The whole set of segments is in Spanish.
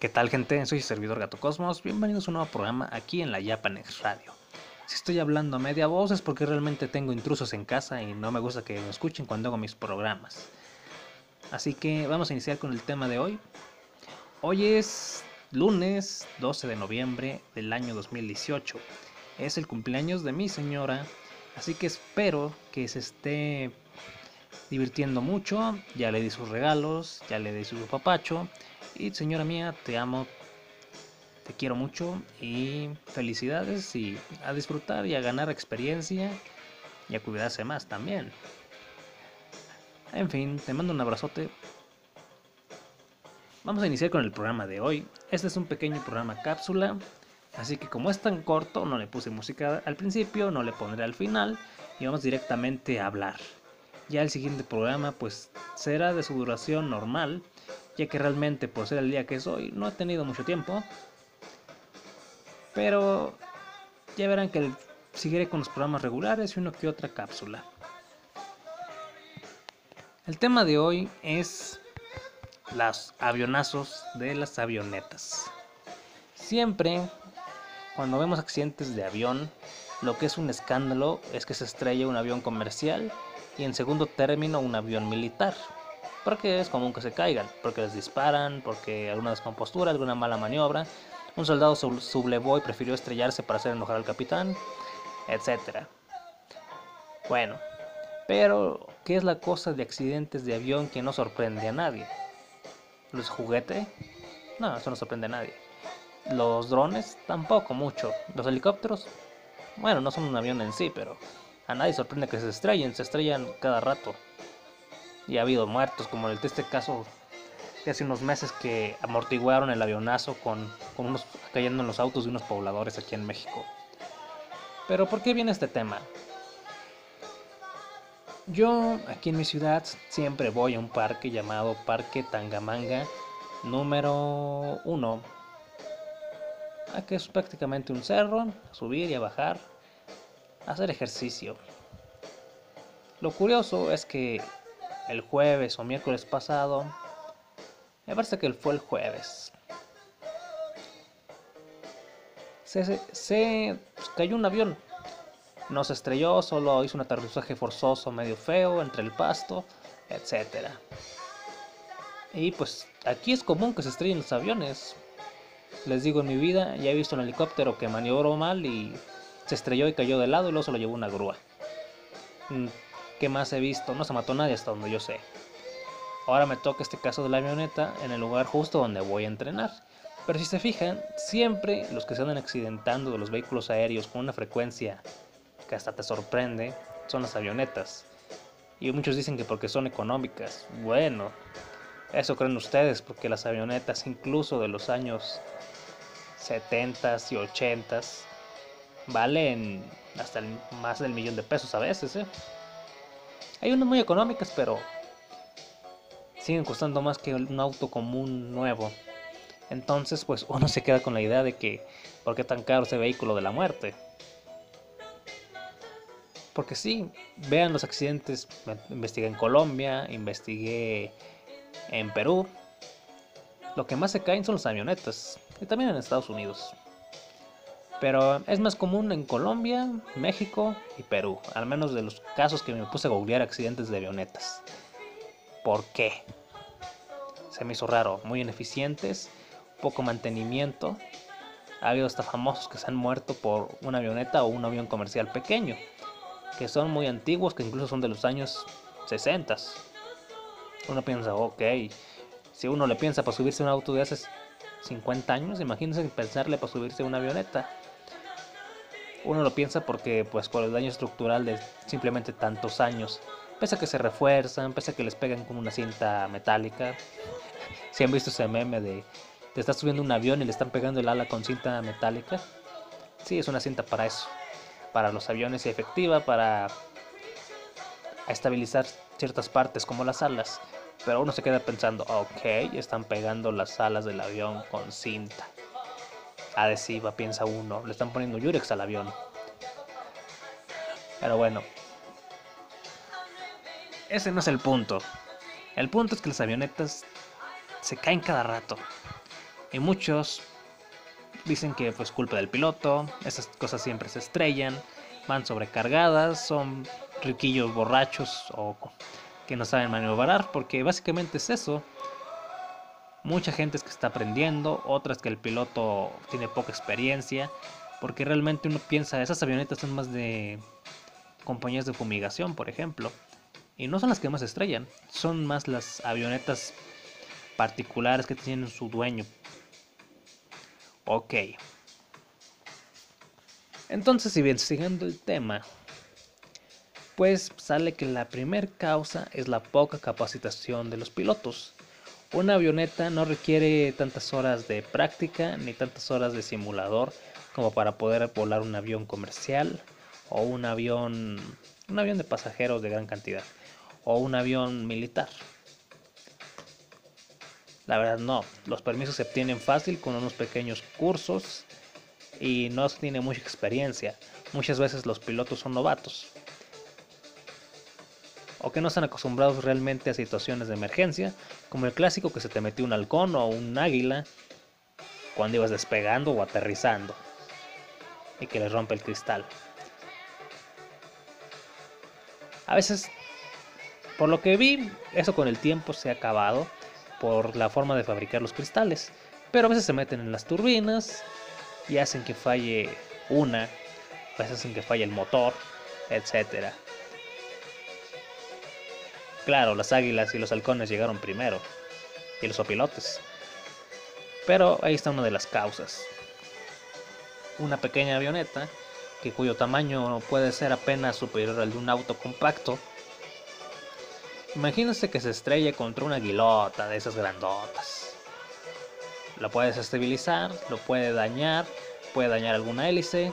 ¿Qué tal gente? Soy servidor Gato Cosmos, bienvenidos a un nuevo programa aquí en la Japanex Radio. Si estoy hablando a media voz es porque realmente tengo intrusos en casa y no me gusta que me escuchen cuando hago mis programas. Así que vamos a iniciar con el tema de hoy. Hoy es lunes 12 de noviembre del año 2018. Es el cumpleaños de mi señora, así que espero que se esté divirtiendo mucho. Ya le di sus regalos, ya le di su papacho y señora mía, te amo, te quiero mucho y felicidades y a disfrutar y a ganar experiencia y a cuidarse más también. En fin, te mando un abrazote. Vamos a iniciar con el programa de hoy. Este es un pequeño programa cápsula, así que como es tan corto, no le puse música al principio, no le pondré al final y vamos directamente a hablar. Ya el siguiente programa pues será de su duración normal ya que realmente por ser el día que es hoy no he tenido mucho tiempo. Pero ya verán que seguiré con los programas regulares y uno que otra cápsula. El tema de hoy es los avionazos de las avionetas. Siempre cuando vemos accidentes de avión, lo que es un escándalo es que se estrella un avión comercial y en segundo término un avión militar porque es común que se caigan, porque les disparan, porque alguna descompostura, alguna mala maniobra, un soldado sublevó y prefirió estrellarse para hacer enojar al capitán, etc. Bueno, pero ¿qué es la cosa de accidentes de avión que no sorprende a nadie? ¿Los juguetes? No, eso no sorprende a nadie. Los drones tampoco mucho. Los helicópteros, bueno, no son un avión en sí, pero a nadie sorprende que se estrellen, se estrellan cada rato y ha habido muertos, como de este caso de hace unos meses que amortiguaron el avionazo con, con unos cayendo en los autos de unos pobladores aquí en México. Pero ¿por qué viene este tema? Yo aquí en mi ciudad siempre voy a un parque llamado Parque Tangamanga número 1. Que es prácticamente un cerro, subir y a bajar, hacer ejercicio. Lo curioso es que el jueves o miércoles pasado. Me parece que fue el jueves. Se, pues, cayó un avión. No se estrelló, solo hizo un aterrizaje forzoso medio feo entre el pasto, etc. Y pues aquí es común que se estrellen los aviones. Les digo, en mi vida ya he visto un helicóptero que maniobró mal y se estrelló y cayó de lado y luego se lo llevó una grúa. ¿Qué más he visto? No se mató nadie hasta donde yo sé. Ahora me toca este caso de la avioneta en el lugar justo donde voy a entrenar. Pero si se fijan, siempre los que se andan accidentando de los vehículos aéreos con una frecuencia que hasta te sorprende son las avionetas. Y muchos dicen que porque son económicas. Bueno, eso creen ustedes, porque las avionetas incluso de los años 70 y 80 valen hasta más del millón de pesos a veces, ¿eh? Hay unas muy económicas, pero siguen costando más que un auto común nuevo. Entonces, pues uno se queda con la idea de que, ¿por qué tan caro ese vehículo de la muerte? Porque sí, vean los accidentes, investigué en Colombia, investigué en Perú. Lo que más se caen son las avionetas, y también en Estados Unidos. Pero es más común en Colombia, México y Perú, al menos de los casos que me puse a googlear accidentes de avionetas. ¿Por qué? Se me hizo raro, muy ineficientes, poco mantenimiento. Ha habido hasta famosos que se han muerto por una avioneta o un avión comercial pequeño, que son muy antiguos, que incluso son de los años 60. Uno piensa, ok, si uno le piensa para subirse a un auto de hace 50 años, imagínense pensarle para subirse a una avioneta uno lo piensa porque pues por el daño estructural de simplemente tantos años, pese a que se refuerzan, pese a que les pegan con una cinta metálica. Si han visto ese meme de te estás subiendo un avión y le están pegando el ala con cinta metálica. Sí, es una cinta para eso, para los aviones y efectiva para estabilizar ciertas partes como las alas. Pero uno se queda pensando, ok, están pegando las alas del avión con cinta adhesiva, piensa uno. Le están poniendo Yurex al avión. Pero bueno. Ese no es el punto. El punto es que las avionetas se caen cada rato. Y muchos dicen que pues culpa del piloto, esas cosas siempre se estrellan, van sobrecargadas, son riquillos borrachos o que no saben maniobrar, porque básicamente es eso. Mucha gente es que está aprendiendo, otras que el piloto tiene poca experiencia, porque realmente uno piensa, esas avionetas son más de compañías de fumigación, por ejemplo, y no son las que más estrellan, son más las avionetas particulares que tienen su dueño. Ok. Entonces, si bien siguiendo el tema, pues sale que la primera causa es la poca capacitación de los pilotos. Una avioneta no requiere tantas horas de práctica ni tantas horas de simulador como para poder volar un avión comercial o un avión un avión de pasajeros de gran cantidad o un avión militar. La verdad no, los permisos se obtienen fácil con unos pequeños cursos y no se tiene mucha experiencia. Muchas veces los pilotos son novatos o que no están acostumbrados realmente a situaciones de emergencia, como el clásico que se te metió un halcón o un águila cuando ibas despegando o aterrizando y que les rompe el cristal. A veces, por lo que vi, eso con el tiempo se ha acabado por la forma de fabricar los cristales, pero a veces se meten en las turbinas y hacen que falle una, a veces hacen que falle el motor, etcétera. Claro, las águilas y los halcones llegaron primero, y los opilotes. Pero ahí está una de las causas. Una pequeña avioneta, que cuyo tamaño puede ser apenas superior al de un auto compacto. Imagínense que se estrelle contra una aguilota de esas grandotas. Lo puede desestabilizar, lo puede dañar, puede dañar alguna hélice.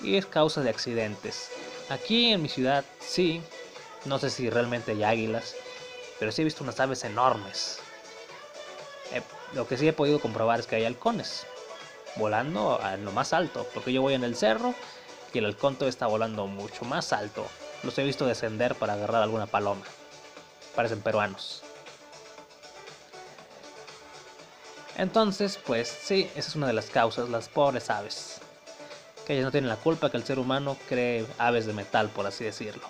Y es causa de accidentes. Aquí en mi ciudad sí, no sé si realmente hay águilas, pero sí he visto unas aves enormes. Eh, lo que sí he podido comprobar es que hay halcones volando a lo más alto, porque yo voy en el cerro y el halcón todo está volando mucho más alto. Los he visto descender para agarrar alguna paloma. Parecen peruanos. Entonces, pues sí, esa es una de las causas, las pobres aves. Que ellas no tienen la culpa que el ser humano cree aves de metal, por así decirlo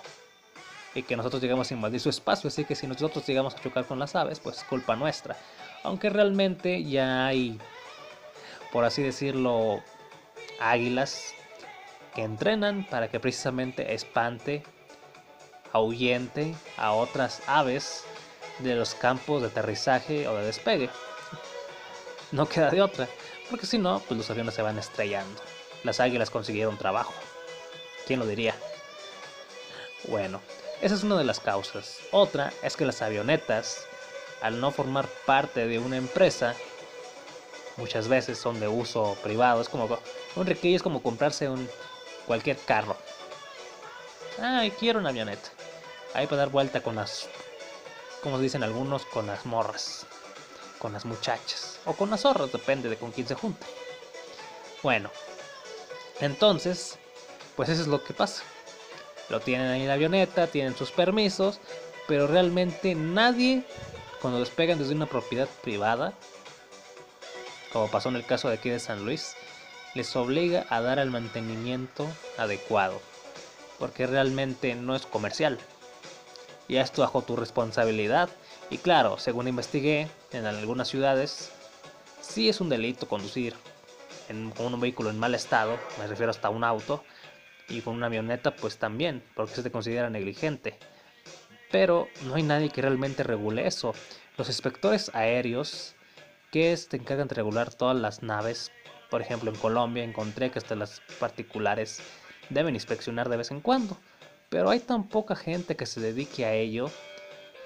y que nosotros llegamos a invadir su espacio. Así que si nosotros llegamos a chocar con las aves, pues es culpa nuestra. Aunque realmente ya hay, por así decirlo, águilas que entrenan para que precisamente espante, ahuyente a otras aves de los campos de aterrizaje o de despegue. No queda de otra, porque si no, pues los aviones se van estrellando. Las águilas consiguieron trabajo. ¿Quién lo diría? Bueno, esa es una de las causas. Otra es que las avionetas, al no formar parte de una empresa, muchas veces son de uso privado. Es como un riquillo es como comprarse un cualquier carro. Ay, quiero una avioneta. Ahí para dar vuelta con las, como dicen algunos, con las morras, con las muchachas o con las zorras, depende de con quién se junte. Bueno, entonces, pues eso es lo que pasa. Lo tienen ahí en la avioneta, tienen sus permisos, pero realmente nadie, cuando despegan desde una propiedad privada, como pasó en el caso de aquí de San Luis, les obliga a dar el mantenimiento adecuado, porque realmente no es comercial. Y esto bajo tu responsabilidad. Y claro, según investigué, en algunas ciudades sí es un delito conducir en, un vehículo en mal estado, me refiero hasta un auto, y con una avioneta pues también, porque se te considera negligente. Pero no hay nadie que realmente regule eso. Los inspectores aéreos que se encargan de regular todas las naves, por ejemplo en Colombia encontré que hasta las particulares deben inspeccionar de vez en cuando. Pero hay tan poca gente que se dedique a ello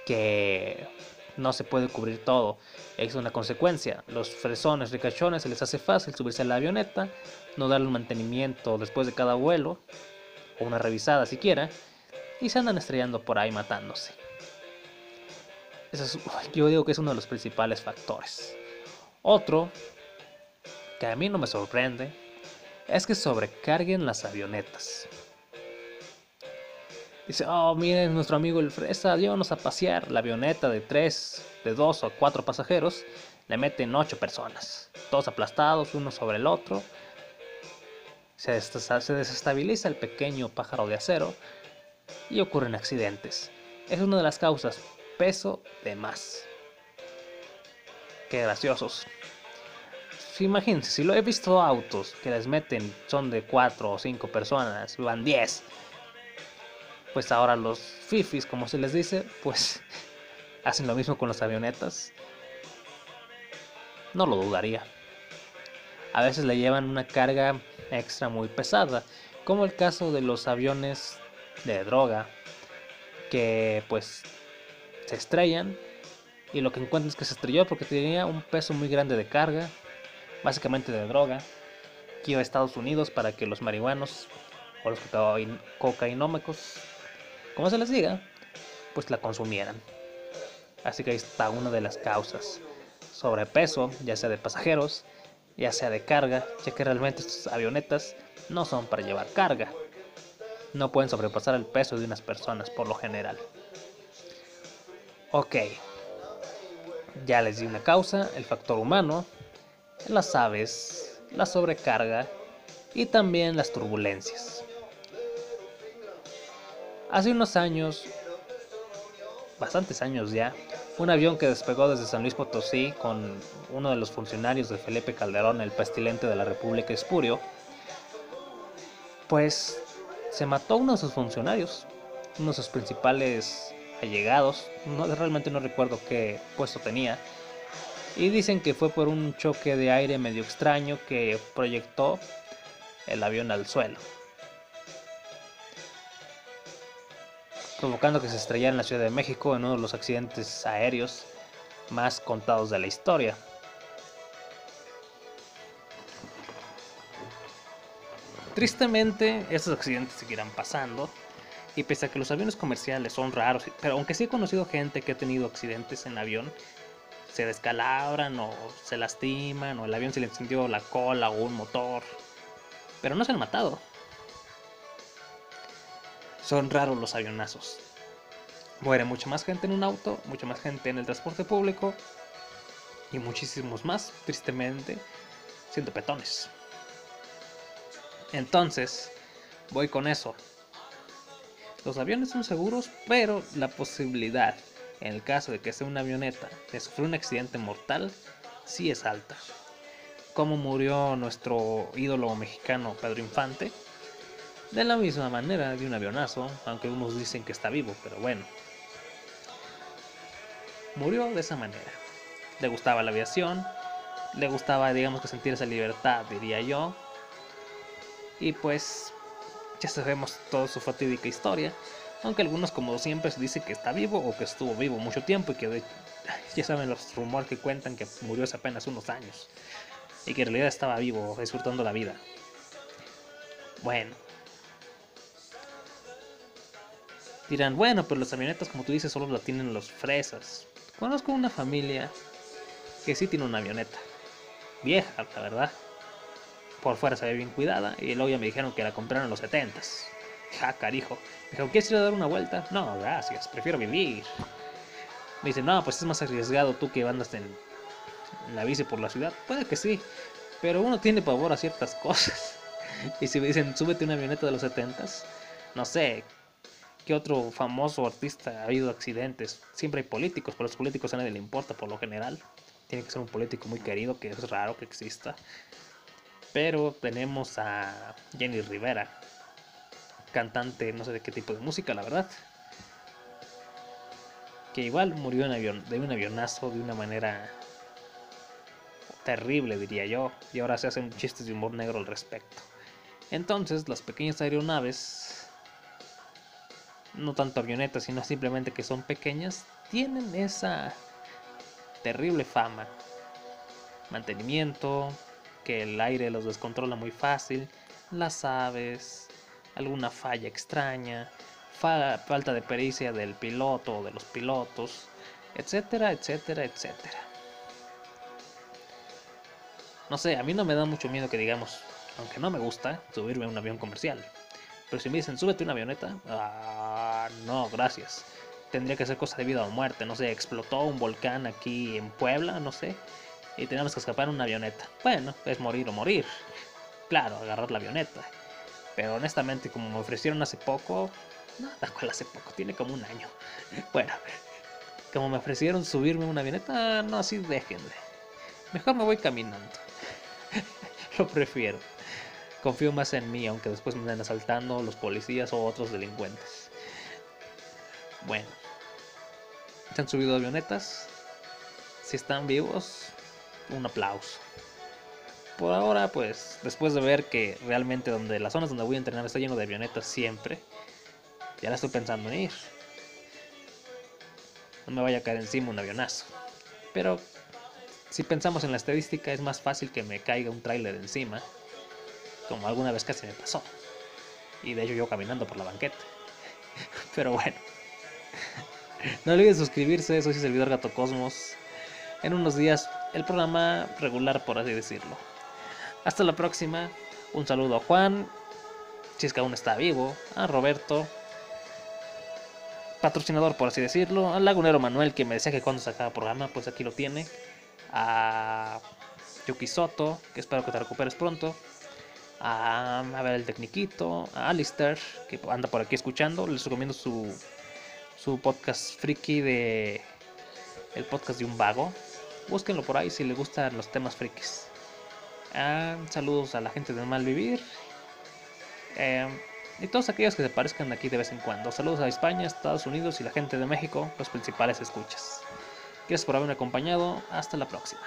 que no se puede cubrir todo. Es una consecuencia. Los fresones ricachones se les hace fácil subirse a la avioneta, no darle un mantenimiento después de cada vuelo, o una revisada siquiera, y se andan estrellando por ahí matándose. Eso yo digo que es uno de los principales factores. Otro, que a mí no me sorprende, es que sobrecarguen las avionetas. Dice, oh, miren, nuestro amigo el Fresa, llévanos a pasear. La avioneta de tres, de dos o cuatro pasajeros, le meten ocho personas. Todos aplastados, uno sobre el otro. Se, se desestabiliza el pequeño pájaro de acero y ocurren accidentes. Es una de las causas, peso de más. Qué graciosos. Imagínense, si lo he visto autos que les meten, son de cuatro o cinco personas, van 10 pues ahora los fifis, como se les dice, pues hacen lo mismo con las avionetas. No lo dudaría. A veces le llevan una carga extra muy pesada, como el caso de los aviones de droga, que pues se estrellan y lo que encuentran es que se estrelló porque tenía un peso muy grande de carga, básicamente de droga, que iba a Estados Unidos para que los marihuanos o los cocainómicos como se les diga, pues la consumieran. Así que ahí está una de las causas. Sobrepeso, ya sea de pasajeros, ya sea de carga, ya que realmente estas avionetas no son para llevar carga. No pueden sobrepasar el peso de unas personas por lo general. Ok, ya les di una causa, el factor humano, las aves, la sobrecarga y también las turbulencias. Hace unos años, bastantes años ya, un avión que despegó desde San Luis Potosí con uno de los funcionarios de Felipe Calderón, el pestilente de la República Espurio, pues se mató uno de sus funcionarios, uno de sus principales allegados, no, realmente no recuerdo qué puesto tenía, y dicen que fue por un choque de aire medio extraño que proyectó el avión al suelo. Provocando que se estrellara en la Ciudad de México en uno de los accidentes aéreos más contados de la historia. Tristemente, estos accidentes seguirán pasando, y pese a que los aviones comerciales son raros, pero aunque sí he conocido gente que ha tenido accidentes en avión, se descalabran o se lastiman, o el avión se le encendió la cola o un motor, pero no se han matado. Son raros los avionazos. Muere mucha más gente en un auto, mucha más gente en el transporte público y muchísimos más, tristemente, siendo petones. Entonces, voy con eso. Los aviones son seguros, pero la posibilidad, en el caso de que sea una avioneta, de sufrir un accidente mortal, sí es alta. Como murió nuestro ídolo mexicano Pedro Infante, de la misma manera de un avionazo, aunque unos dicen que está vivo, pero bueno. Murió de esa manera. Le gustaba la aviación, le gustaba, digamos que sentir esa libertad, diría yo. Y pues ya sabemos toda su fatídica historia, aunque algunos como siempre se dice que está vivo o que estuvo vivo mucho tiempo y que ya saben los rumores que cuentan que murió hace apenas unos años y que en realidad estaba vivo, disfrutando la vida. Bueno, Dirán, bueno, pero las avionetas, como tú dices, solo la tienen los fresas. Conozco una familia que sí tiene una avioneta. Vieja, la verdad. Por fuera se ve bien cuidada. Y luego ya me dijeron que la compraron en los 70s. Ja, carijo. Me dijo, ¿quieres ir a dar una vuelta? No, gracias, prefiero vivir. Me dicen, no, pues es más arriesgado tú que andas en la bici por la ciudad. Puede que sí, pero uno tiene pavor a ciertas cosas. Y si me dicen, súbete una avioneta de los 70s, no sé, ¿Qué otro famoso artista ha habido accidentes? Siempre hay políticos, pero los políticos a nadie le importa por lo general. Tiene que ser un político muy querido, que es raro que exista. Pero tenemos a Jenny Rivera, cantante, no sé de qué tipo de música, la verdad. Que igual murió en avión, de un avionazo de una manera terrible, diría yo. Y ahora se hacen chistes de humor negro al respecto. Entonces, las pequeñas aeronaves no tanto avionetas, sino simplemente que son pequeñas, tienen esa terrible fama. Mantenimiento, que el aire los descontrola muy fácil, las aves, alguna falla extraña, falta de pericia del piloto o de los pilotos, etcétera, etcétera, etcétera. No sé, a mí no me da mucho miedo que digamos, aunque no me gusta subirme a un avión comercial. Pero si me dicen, súbete una avioneta, no, gracias. Tendría que ser cosa de vida o muerte, no sé, explotó un volcán aquí en Puebla, no sé, y tenemos que escapar en una avioneta. Bueno, es morir o morir. Claro, agarrar la avioneta. Pero honestamente, como me ofrecieron hace poco, no, da cual hace poco, tiene como un año. Bueno, como me ofrecieron subirme una avioneta, no, así déjenle. Mejor me voy caminando. Lo prefiero. Confío más en mí, aunque después me anden asaltando los policías o otros delincuentes. Bueno, se han subido avionetas. Si están vivos, un aplauso. Por ahora, pues, después de ver que realmente donde las zonas donde voy a entrenar está lleno de avionetas siempre, ya la estoy pensando en ir. No me vaya a caer encima un avionazo. Pero si pensamos en la estadística, es más fácil que me caiga un tráiler encima, como alguna vez casi me pasó. Y de hecho yo caminando por la banqueta. Pero bueno. No olviden suscribirse, soy su servidor Gato Cosmos. En unos días, el programa regular, por así decirlo. Hasta la próxima. Un saludo a Juan, si es que aún está vivo, a Roberto, patrocinador, por así decirlo, al lagunero Manuel, que me decía que cuando sacaba programa, pues aquí lo tiene a Yuki Soto, que espero que te recuperes pronto, a, a ver el Tecniquito, a Alistair, que anda por aquí escuchando, les recomiendo su, su podcast friki de el podcast de un vago. Búsquenlo por ahí si les gustan los temas frikis. Ah, saludos a la gente de Malvivir. Eh, y todos aquellos que se parezcan aquí de vez en cuando. Saludos a España, Estados Unidos y la gente de México, los principales escuchas. Gracias por haberme acompañado. Hasta la próxima.